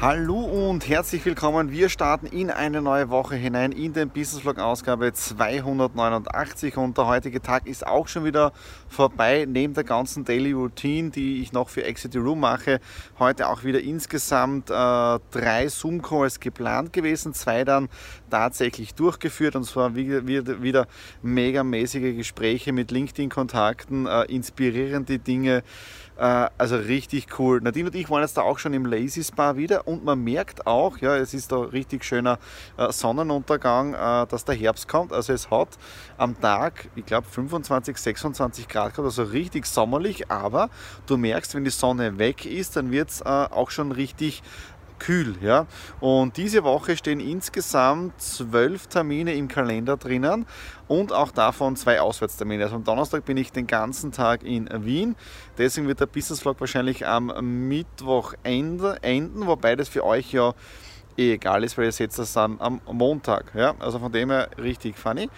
Hallo und herzlich willkommen. Wir starten in eine neue Woche hinein in den Business Vlog Ausgabe 289 und der heutige Tag ist auch schon wieder vorbei. Neben der ganzen Daily Routine, die ich noch für Exit the Room mache, heute auch wieder insgesamt äh, drei Zoom Calls geplant gewesen, zwei dann tatsächlich durchgeführt und zwar wieder, wieder megamäßige Gespräche mit LinkedIn-Kontakten, äh, inspirierende Dinge. Äh, also richtig cool. Nadine und ich waren jetzt da auch schon im Lazy Spa wieder und man merkt auch, ja, es ist da richtig schöner äh, Sonnenuntergang, äh, dass der Herbst kommt. Also es hat am Tag, ich glaube 25, 26 Grad gehabt, also richtig sommerlich, aber du merkst, wenn die Sonne weg ist, dann wird es auch schon richtig kühl. Ja? Und diese Woche stehen insgesamt zwölf Termine im Kalender drinnen und auch davon zwei Auswärtstermine. Also am Donnerstag bin ich den ganzen Tag in Wien. Deswegen wird der Business Vlog wahrscheinlich am Mittwoch enden, wobei das für euch ja eh egal ist, weil ihr seht das dann am Montag. Ja? Also von dem her richtig funny.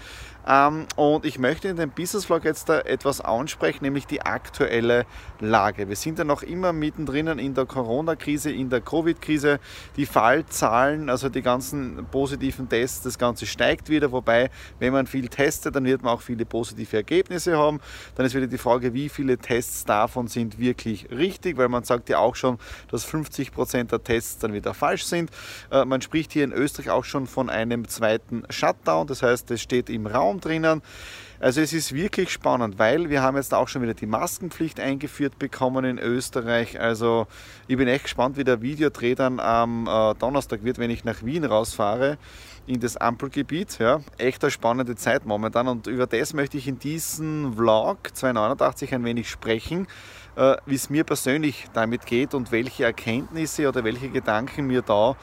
Ähm, und ich möchte in dem Business Vlog jetzt da etwas ansprechen, nämlich die aktuelle Lage. Wir sind ja noch immer mittendrin in der Corona-Krise, in der Covid-Krise. Die Fallzahlen, also die ganzen positiven Tests, das Ganze steigt wieder. Wobei, wenn man viel testet, dann wird man auch viele positive Ergebnisse haben. Dann ist wieder die Frage, wie viele Tests davon sind wirklich richtig, weil man sagt ja auch schon, dass 50 Prozent der Tests dann wieder falsch sind. Äh, man spricht hier in Österreich auch schon von einem zweiten Shutdown, das heißt, es steht im Raum drinnen. Also es ist wirklich spannend, weil wir haben jetzt auch schon wieder die Maskenpflicht eingeführt bekommen in Österreich. Also ich bin echt gespannt, wie der Videodreh dann am äh, Donnerstag wird, wenn ich nach Wien rausfahre in das Ampelgebiet. Ja, echt eine spannende Zeit momentan und über das möchte ich in diesem Vlog 289 ein wenig sprechen, äh, wie es mir persönlich damit geht und welche Erkenntnisse oder welche Gedanken mir da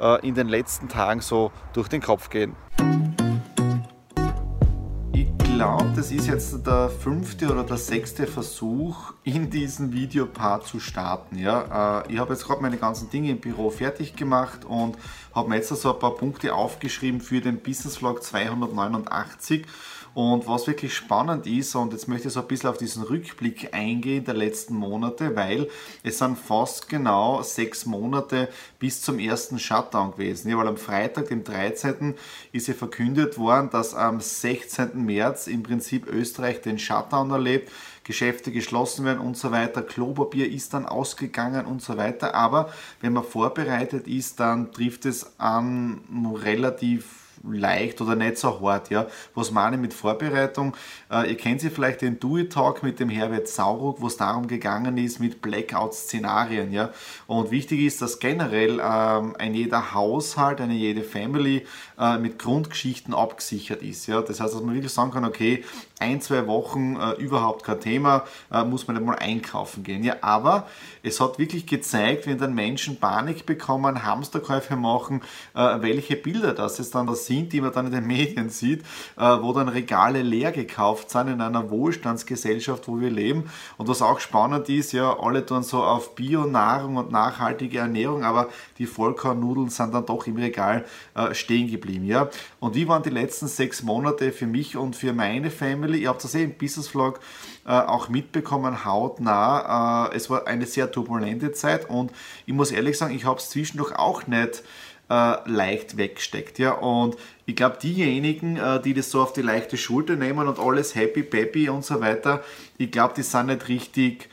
äh, in den letzten Tagen so durch den Kopf gehen glaube, das ist jetzt der fünfte oder der sechste Versuch, in diesem Videopart zu starten. Ja? Äh, ich habe jetzt gerade meine ganzen Dinge im Büro fertig gemacht und habe mir jetzt so ein paar Punkte aufgeschrieben für den Business Vlog 289 und was wirklich spannend ist, und jetzt möchte ich so ein bisschen auf diesen Rückblick eingehen der letzten Monate, weil es sind fast genau sechs Monate bis zum ersten Shutdown gewesen. Ja, weil am Freitag, dem 13. ist ja verkündet worden, dass am 16. März im Prinzip Österreich den Shutdown erlebt. Geschäfte geschlossen werden und so weiter. Klopapier ist dann ausgegangen und so weiter. Aber wenn man vorbereitet ist, dann trifft es an relativ leicht oder nicht so hart. Ja? Was meine ich mit Vorbereitung? Äh, ihr kennt sie vielleicht den Do-It-Talk mit dem Herbert Sauruck, wo es darum gegangen ist mit Blackout-Szenarien. Ja? Und wichtig ist, dass generell ähm, ein jeder Haushalt, eine jede Family äh, mit Grundgeschichten abgesichert ist. Ja? Das heißt, dass man wirklich sagen kann, okay, ein, zwei Wochen äh, überhaupt kein Thema, äh, muss man nicht mal einkaufen gehen. Ja, aber es hat wirklich gezeigt, wenn dann Menschen Panik bekommen, Hamsterkäufe machen, äh, welche Bilder das jetzt dann da sind, die man dann in den Medien sieht, äh, wo dann Regale leer gekauft sind in einer Wohlstandsgesellschaft, wo wir leben. Und was auch spannend ist, ja, alle tun so auf Bio-Nahrung und nachhaltige Ernährung, aber die Vollkornnudeln sind dann doch im Regal äh, stehen geblieben. Ja? Und wie waren die letzten sechs Monate für mich und für meine Family? Ihr habt das eh im Business Vlog äh, auch mitbekommen, hautnah. Es war eine sehr turbulente Zeit und ich muss ehrlich sagen, ich habe es zwischendurch auch nicht äh, leicht weggesteckt. Ja? Und ich glaube, diejenigen, äh, die das so auf die leichte Schulter nehmen und alles happy, peppy und so weiter, ich glaube, die sind nicht richtig,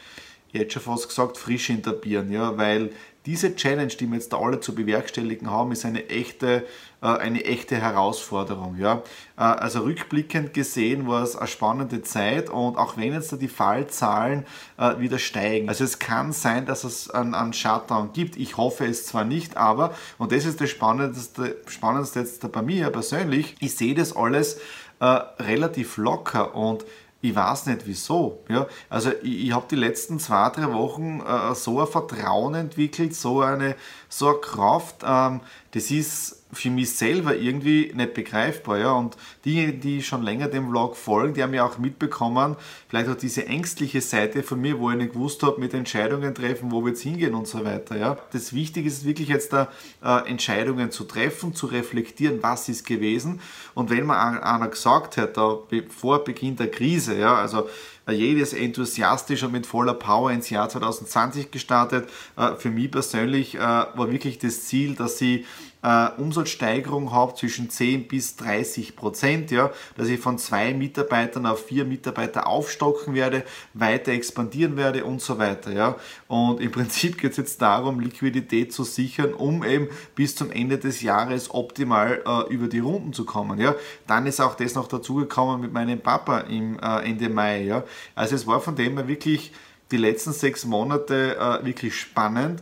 ich hätte schon fast gesagt, frisch in der Birne, ja? weil diese Challenge, die wir jetzt da alle zu bewerkstelligen haben, ist eine echte, eine echte Herausforderung. Ja? Äh, also rückblickend gesehen war es eine spannende Zeit und auch wenn jetzt da die Fallzahlen äh, wieder steigen, also es kann sein, dass es einen, einen Shutdown gibt. Ich hoffe es zwar nicht, aber, und das ist das Spannendste, Spannendste jetzt bei mir persönlich, ich sehe das alles äh, relativ locker und ich weiß nicht wieso. Ja? Also ich, ich habe die letzten zwei, drei Wochen äh, so ein Vertrauen entwickelt, so eine, so eine Kraft. Ähm, das ist für mich selber irgendwie nicht begreifbar. Ja? Und diejenigen, die schon länger dem Vlog folgen, die haben ja auch mitbekommen, vielleicht auch diese ängstliche Seite von mir, wo ich nicht gewusst habe, mit Entscheidungen treffen, wo wir jetzt hingehen und so weiter. Ja? Das Wichtige ist wirklich jetzt da äh, Entscheidungen zu treffen, zu reflektieren, was ist gewesen. Und wenn man einer gesagt hat, da, vor Beginn der Krise, ja, also äh, jedes enthusiastisch und mit voller Power ins Jahr 2020 gestartet. Äh, für mich persönlich äh, war wirklich das Ziel, dass sie Umsatzsteigerung habe zwischen 10 bis 30 Prozent, ja, dass ich von zwei Mitarbeitern auf vier Mitarbeiter aufstocken werde, weiter expandieren werde und so weiter. Ja. Und im Prinzip geht es jetzt darum, Liquidität zu sichern, um eben bis zum Ende des Jahres optimal äh, über die Runden zu kommen. Ja. Dann ist auch das noch dazugekommen mit meinem Papa im äh, Ende Mai. Ja. Also es war von dem her wirklich die letzten sechs Monate äh, wirklich spannend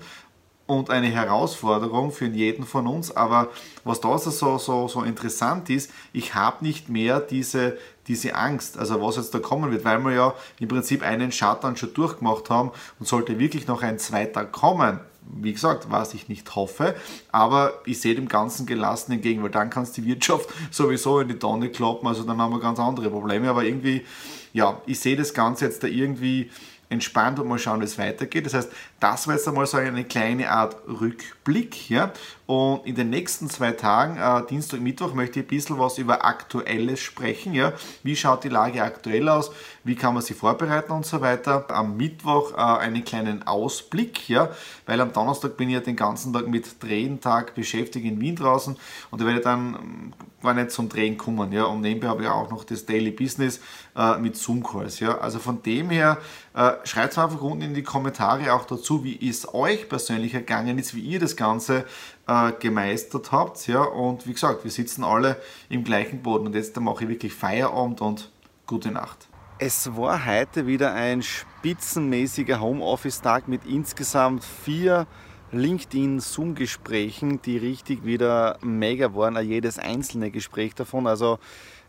und eine Herausforderung für jeden von uns. Aber was da so, so, so interessant ist, ich habe nicht mehr diese, diese Angst, also was jetzt da kommen wird, weil wir ja im Prinzip einen Shutdown schon durchgemacht haben und sollte wirklich noch ein zweiter kommen. Wie gesagt, was ich nicht hoffe, aber ich sehe dem Ganzen gelassen entgegen, weil dann kann es die Wirtschaft sowieso in die Tonne kloppen, also dann haben wir ganz andere Probleme. Aber irgendwie, ja, ich sehe das Ganze jetzt da irgendwie entspannt und mal schauen, wie es weitergeht. Das heißt, das war jetzt einmal so eine kleine Art Rückblick. Ja? Und in den nächsten zwei Tagen, äh, Dienstag Mittwoch, möchte ich ein bisschen was über Aktuelles sprechen. Ja? Wie schaut die Lage aktuell aus? Wie kann man sie vorbereiten und so weiter? Am Mittwoch äh, einen kleinen Ausblick, ja? weil am Donnerstag bin ich ja den ganzen Tag mit Drehentag beschäftigt in Wien draußen und da werde ich dann gar nicht zum Drehen kommen. Ja? Und nebenbei habe ich auch noch das Daily Business äh, mit Zoom-Calls. Ja? Also von dem her, äh, schreibt es einfach unten in die Kommentare auch dazu, wie es euch persönlich ergangen ist, wie ihr das Ganze äh, gemeistert habt. Ja? Und wie gesagt, wir sitzen alle im gleichen Boden und jetzt mache ich wirklich Feierabend und gute Nacht. Es war heute wieder ein spitzenmäßiger Homeoffice-Tag mit insgesamt vier LinkedIn-Zoom-Gesprächen, die richtig wieder mega waren, jedes einzelne Gespräch davon. Also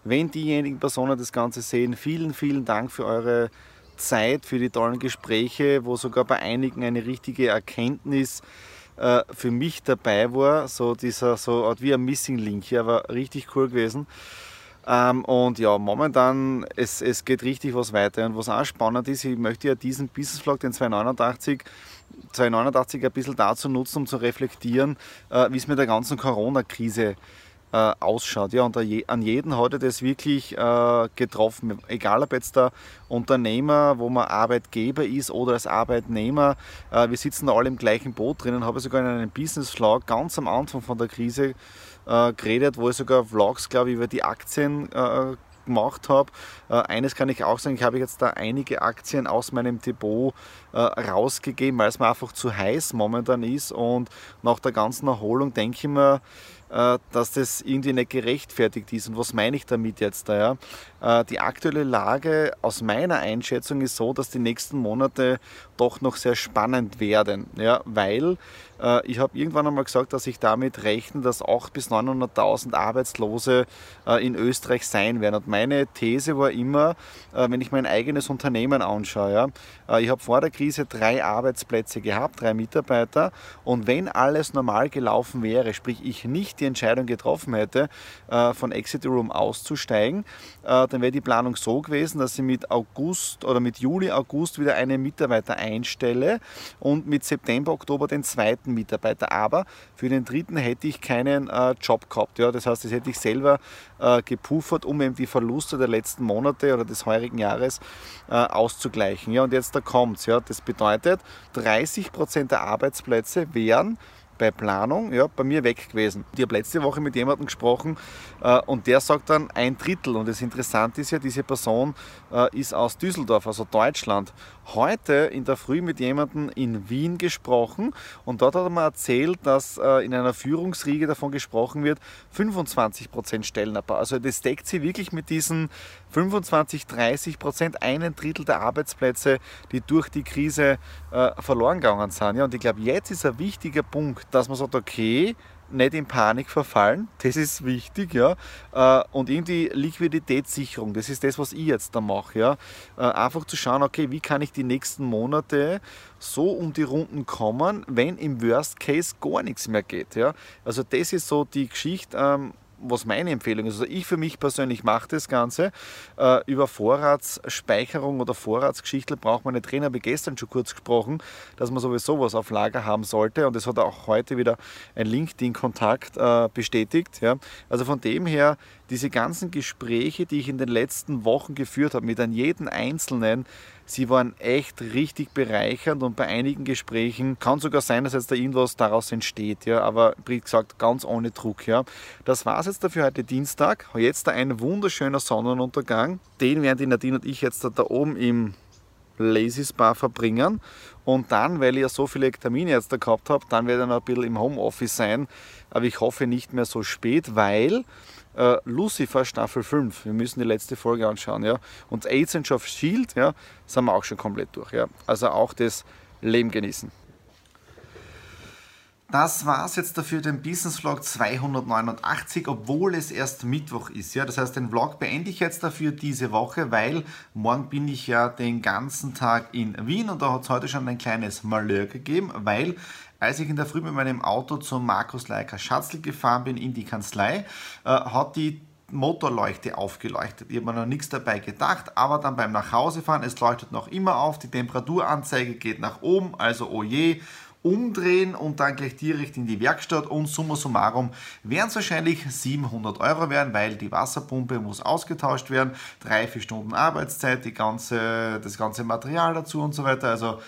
wenn diejenigen Personen das Ganze sehen, vielen, vielen Dank für eure Zeit, für die tollen Gespräche, wo sogar bei einigen eine richtige Erkenntnis äh, für mich dabei war. So dieser, so wie ein Missing Link hier, war richtig cool gewesen. Ähm, und ja, momentan, es, es geht richtig was weiter. Und was auch spannend ist, ich möchte ja diesen Business Vlog, den 289, 289 ein bisschen dazu nutzen, um zu reflektieren, äh, wie es mit der ganzen Corona-Krise äh, ausschaut. Ja, und an jeden er das wirklich äh, getroffen. Egal ob jetzt der Unternehmer, wo man Arbeitgeber ist oder als Arbeitnehmer, äh, wir sitzen alle im gleichen Boot drinnen. Habe sogar in einem Business Vlog ganz am Anfang von der Krise äh, geredet, wo ich sogar Vlogs, glaube ich, über die Aktien äh, gemacht habe. Äh, eines kann ich auch sagen, ich habe jetzt da einige Aktien aus meinem Depot äh, rausgegeben, weil es mir einfach zu heiß momentan ist und nach der ganzen Erholung denke ich mir, dass das irgendwie nicht gerechtfertigt ist. Und was meine ich damit jetzt? Ja? Äh, die aktuelle Lage aus meiner Einschätzung ist so, dass die nächsten Monate doch noch sehr spannend werden, ja? weil äh, ich habe irgendwann einmal gesagt, dass ich damit rechne, dass 800.000 bis 900.000 Arbeitslose in Österreich sein werden. Und meine These war immer, wenn ich mein eigenes Unternehmen anschaue, ja? ich habe vor der Krise drei Arbeitsplätze gehabt, drei Mitarbeiter und wenn alles normal gelaufen wäre, sprich ich nicht die Entscheidung getroffen hätte, äh, von Exit Room auszusteigen, äh, dann wäre die Planung so gewesen, dass ich mit August oder mit Juli, August wieder einen Mitarbeiter einstelle und mit September, Oktober den zweiten Mitarbeiter. Aber für den dritten hätte ich keinen äh, Job gehabt. Ja? Das heißt, das hätte ich selber gepuffert, um eben die Verluste der letzten Monate oder des heurigen Jahres auszugleichen. Ja, und jetzt da kommt es. Ja? Das bedeutet, 30% der Arbeitsplätze wären bei Planung ja, bei mir weg gewesen. Ich habe letzte Woche mit jemandem gesprochen äh, und der sagt dann ein Drittel. Und das Interessante ist ja, diese Person äh, ist aus Düsseldorf, also Deutschland. Heute in der Früh mit jemandem in Wien gesprochen und dort hat er mir erzählt, dass äh, in einer Führungsriege davon gesprochen wird, 25% Stellenabbau. Also das deckt sie wirklich mit diesen 25, 30 Prozent, einen Drittel der Arbeitsplätze, die durch die Krise äh, verloren gegangen sind. Ja, und ich glaube, jetzt ist ein wichtiger Punkt, dass man sagt, okay, nicht in Panik verfallen, das ist wichtig, ja. Äh, und irgendwie Liquiditätssicherung, das ist das, was ich jetzt da mache, ja. Äh, einfach zu schauen, okay, wie kann ich die nächsten Monate so um die Runden kommen, wenn im Worst Case gar nichts mehr geht, ja. Also das ist so die Geschichte, ähm, was meine Empfehlung ist. Also ich für mich persönlich mache das Ganze. Äh, über Vorratsspeicherung oder Vorratsgeschichte braucht man nicht reden, habe ich gestern schon kurz gesprochen, dass man sowieso was auf Lager haben sollte und das hat auch heute wieder ein LinkedIn-Kontakt äh, bestätigt. Ja. Also von dem her, diese ganzen Gespräche, die ich in den letzten Wochen geführt habe, mit an jeden Einzelnen, Sie waren echt richtig bereichernd und bei einigen Gesprächen kann sogar sein, dass jetzt da irgendwas daraus entsteht, ja, aber wie gesagt, ganz ohne Druck, ja. Das war es jetzt dafür heute Dienstag. Jetzt ein wunderschöner Sonnenuntergang. Den werden die Nadine und ich jetzt da, da oben im Lazy Spa verbringen. Und dann, weil ich ja so viele Termine jetzt da gehabt habe, dann werde ich noch ein bisschen im Homeoffice sein. Aber ich hoffe nicht mehr so spät, weil äh, Lucifer Staffel 5. Wir müssen die letzte Folge anschauen. Ja? Und Agents of Shield ja, sind wir auch schon komplett durch. Ja? Also auch das Leben genießen. Das war es jetzt dafür, den Business Vlog 289, obwohl es erst Mittwoch ist. Ja, das heißt, den Vlog beende ich jetzt dafür diese Woche, weil morgen bin ich ja den ganzen Tag in Wien und da hat es heute schon ein kleines Malheur gegeben, weil als ich in der Früh mit meinem Auto zum Markus Leiker Schatzl gefahren bin in die Kanzlei, äh, hat die Motorleuchte aufgeleuchtet. Ich habe mir noch nichts dabei gedacht, aber dann beim Nachhausefahren, es leuchtet noch immer auf, die Temperaturanzeige geht nach oben, also oh je, umdrehen und dann gleich direkt in die Werkstatt und summa summarum werden es wahrscheinlich 700 Euro werden, weil die Wasserpumpe muss ausgetauscht werden, drei, vier Stunden Arbeitszeit, die ganze, das ganze Material dazu und so weiter. Also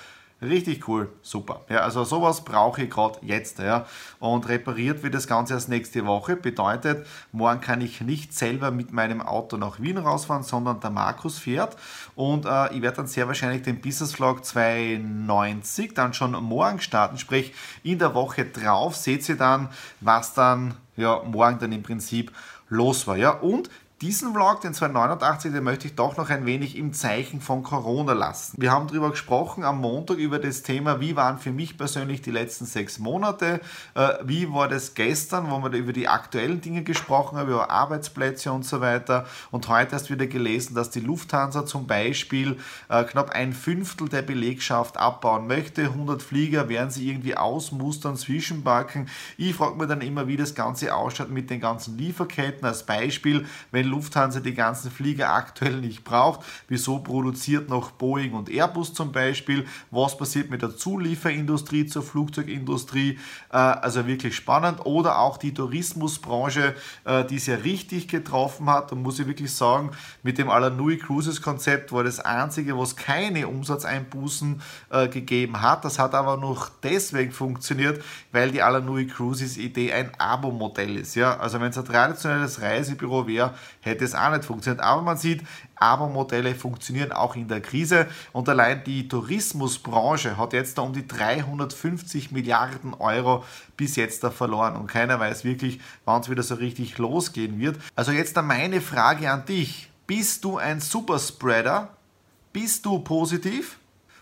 Richtig cool, super. Ja, also sowas brauche ich gerade jetzt. Ja. Und repariert wird das Ganze erst nächste Woche. Bedeutet, morgen kann ich nicht selber mit meinem Auto nach Wien rausfahren, sondern der Markus fährt. Und äh, ich werde dann sehr wahrscheinlich den Business Vlog 290 dann schon morgen starten. Sprich, in der Woche drauf seht ihr dann, was dann ja, morgen dann im Prinzip los war. Ja. Und diesen Vlog, den 289, den möchte ich doch noch ein wenig im Zeichen von Corona lassen. Wir haben darüber gesprochen am Montag über das Thema, wie waren für mich persönlich die letzten sechs Monate, äh, wie war das gestern, wo wir über die aktuellen Dinge gesprochen haben, über Arbeitsplätze und so weiter. Und heute hast du wieder gelesen, dass die Lufthansa zum Beispiel äh, knapp ein Fünftel der Belegschaft abbauen möchte. 100 Flieger werden sie irgendwie ausmustern, zwischenbacken. Ich frage mich dann immer, wie das Ganze ausschaut mit den ganzen Lieferketten. Als Beispiel, wenn Lufthansa die ganzen Flieger aktuell nicht braucht. Wieso produziert noch Boeing und Airbus zum Beispiel? Was passiert mit der Zulieferindustrie zur Flugzeugindustrie? Äh, also wirklich spannend. Oder auch die Tourismusbranche, äh, die es ja richtig getroffen hat. Und muss ich wirklich sagen, mit dem Alanui Cruises Konzept war das einzige, was keine Umsatzeinbußen äh, gegeben hat. Das hat aber noch deswegen funktioniert, weil die Alanui Cruises Idee ein Abo-Modell ist. Ja? Also wenn es ein traditionelles Reisebüro wäre, hätte es auch nicht funktioniert. Aber man sieht, Abo-Modelle funktionieren auch in der Krise und allein die Tourismusbranche hat jetzt da um die 350 Milliarden Euro bis jetzt da verloren und keiner weiß wirklich, wann es wieder so richtig losgehen wird. Also jetzt da meine Frage an dich. Bist du ein Superspreader? Bist du positiv?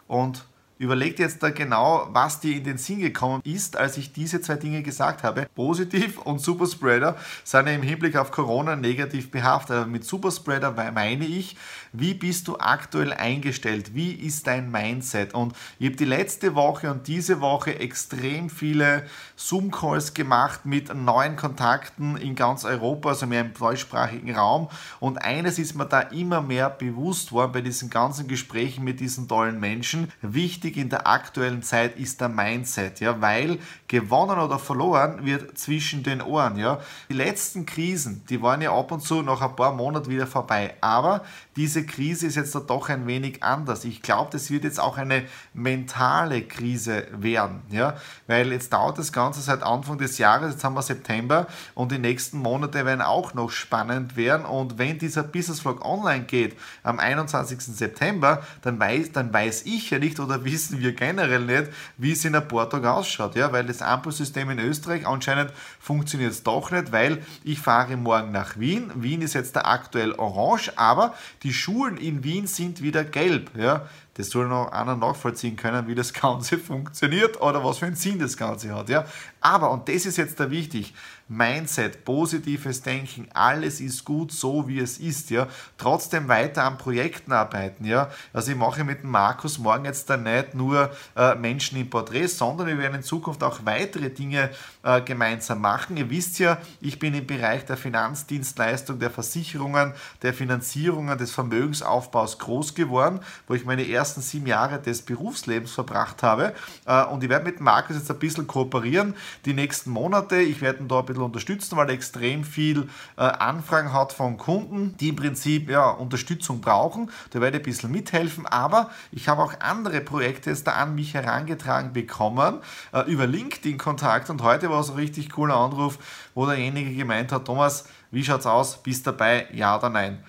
Und Überleg jetzt da genau, was dir in den Sinn gekommen ist, als ich diese zwei Dinge gesagt habe. Positiv und Superspreader sind ja im Hinblick auf Corona negativ behaftet. Aber mit Superspreader meine ich, wie bist du aktuell eingestellt? Wie ist dein Mindset? Und ich habe die letzte Woche und diese Woche extrem viele Zoom-Calls gemacht mit neuen Kontakten in ganz Europa, also mehr im deutschsprachigen Raum. Und eines ist mir da immer mehr bewusst worden bei diesen ganzen Gesprächen mit diesen tollen Menschen. Wichtig wichtig in der aktuellen Zeit ist der Mindset, ja, weil gewonnen oder verloren wird zwischen den Ohren, ja. Die letzten Krisen, die waren ja ab und zu nach ein paar Monaten wieder vorbei, aber diese Krise ist jetzt doch ein wenig anders. Ich glaube, das wird jetzt auch eine mentale Krise werden, ja, weil jetzt dauert das Ganze seit Anfang des Jahres, jetzt haben wir September und die nächsten Monate werden auch noch spannend werden und wenn dieser Business Vlog online geht am 21. September, dann weiß, dann weiß ich ja nicht oder wissen wir generell nicht, wie es in der Portug ausschaut, ja, weil das Ampelsystem in Österreich anscheinend funktioniert es doch nicht, weil ich fahre morgen nach Wien. Wien ist jetzt der aktuell orange, aber die Schulen in Wien sind wieder gelb, ja. Das soll noch einer nachvollziehen können, wie das Ganze funktioniert oder was für einen Sinn das Ganze hat. Ja? Aber, und das ist jetzt da wichtig, Mindset, positives Denken, alles ist gut so, wie es ist. Ja? Trotzdem weiter an Projekten arbeiten. Ja? Also ich mache mit dem Markus morgen jetzt dann nicht nur äh, Menschen im Porträt, sondern wir werden in Zukunft auch weitere Dinge äh, gemeinsam machen. Ihr wisst ja, ich bin im Bereich der Finanzdienstleistung, der Versicherungen, der Finanzierungen, des Vermögensaufbaus groß geworden, wo ich meine ersten sieben Jahre des Berufslebens verbracht habe. Äh, und ich werde mit Markus jetzt ein bisschen kooperieren die nächsten Monate. Ich werde ihn da ein bisschen unterstützen, weil er extrem viel äh, Anfragen hat von Kunden, die im Prinzip ja, Unterstützung brauchen. Da werde ich ein bisschen mithelfen, aber ich habe auch andere Projekte jetzt da an mich herangetragen bekommen, äh, über LinkedIn-Kontakt und heute war es ein richtig cooler Anruf, wo derjenige gemeint hat, Thomas, wie schaut's aus? Bist dabei? Ja oder nein?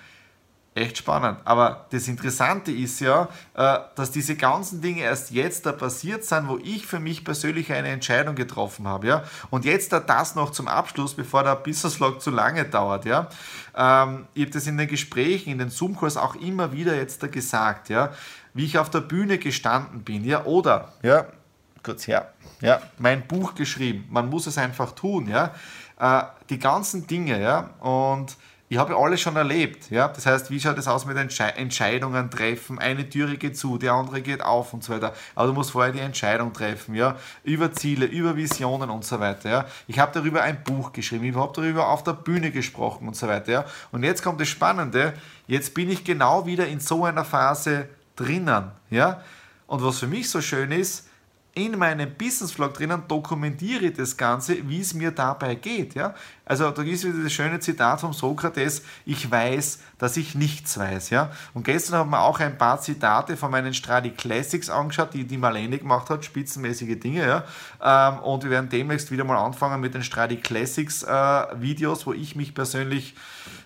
Echt spannend. Aber das Interessante ist ja, äh, dass diese ganzen Dinge erst jetzt da passiert sind, wo ich für mich persönlich eine Entscheidung getroffen habe. Ja? Und jetzt da das noch zum Abschluss, bevor der Business Vlog zu lange dauert. Ja? Ähm, ich habe das in den Gesprächen, in den Zoom-Kurs auch immer wieder jetzt da gesagt, ja? wie ich auf der Bühne gestanden bin. Ja? Oder, ja, kurz her, ja, mein Buch geschrieben. Man muss es einfach tun. Ja? Äh, die ganzen Dinge. Ja? Und ich habe alles schon erlebt. Ja? Das heißt, wie schaut es aus mit Entsche Entscheidungen treffen? Eine Türe geht zu, die andere geht auf und so weiter. Aber du musst vorher die Entscheidung treffen, ja? über Ziele, über Visionen und so weiter. Ja? Ich habe darüber ein Buch geschrieben, ich habe darüber auf der Bühne gesprochen und so weiter. Ja? Und jetzt kommt das Spannende, jetzt bin ich genau wieder in so einer Phase drinnen. Ja? Und was für mich so schön ist, in meinem Business Vlog drinnen dokumentiere ich das Ganze, wie es mir dabei geht. Ja? Also da ist wieder das schöne Zitat von Sokrates, ich weiß, dass ich nichts weiß. Ja? Und gestern haben wir auch ein paar Zitate von meinen Stradi Classics angeschaut, die die Marlene gemacht hat, spitzenmäßige Dinge. Ja? Ähm, und wir werden demnächst wieder mal anfangen mit den Stradi Classics äh, Videos, wo ich mich persönlich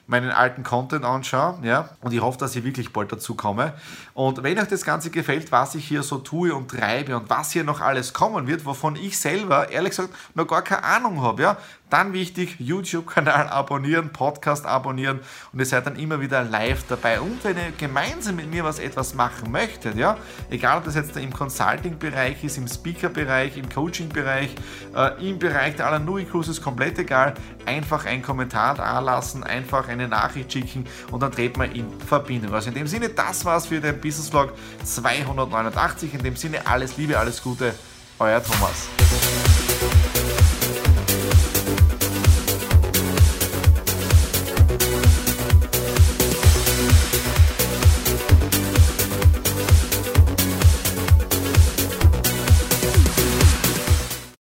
meinen alten Content anschaue. Ja? Und ich hoffe, dass ich wirklich bald dazu komme. Und wenn euch das Ganze gefällt, was ich hier so tue und treibe und was hier noch alles kommen wird, wovon ich selber ehrlich gesagt noch gar keine Ahnung habe, ja, dann wichtig, YouTube-Kanal abonnieren, Podcast abonnieren und ihr seid dann immer wieder live dabei. Und wenn ihr gemeinsam mit mir was etwas machen möchtet, ja, egal ob das jetzt im Consulting-Bereich ist, im Speaker-Bereich, im Coaching-Bereich, äh, im Bereich der Alanui Cruises, komplett egal, einfach einen Kommentar da lassen, einfach eine Nachricht schicken und dann treten wir in Verbindung. Also in dem Sinne, das war's für den Business Vlog 289. In dem Sinne, alles Liebe, alles Gute, euer Thomas.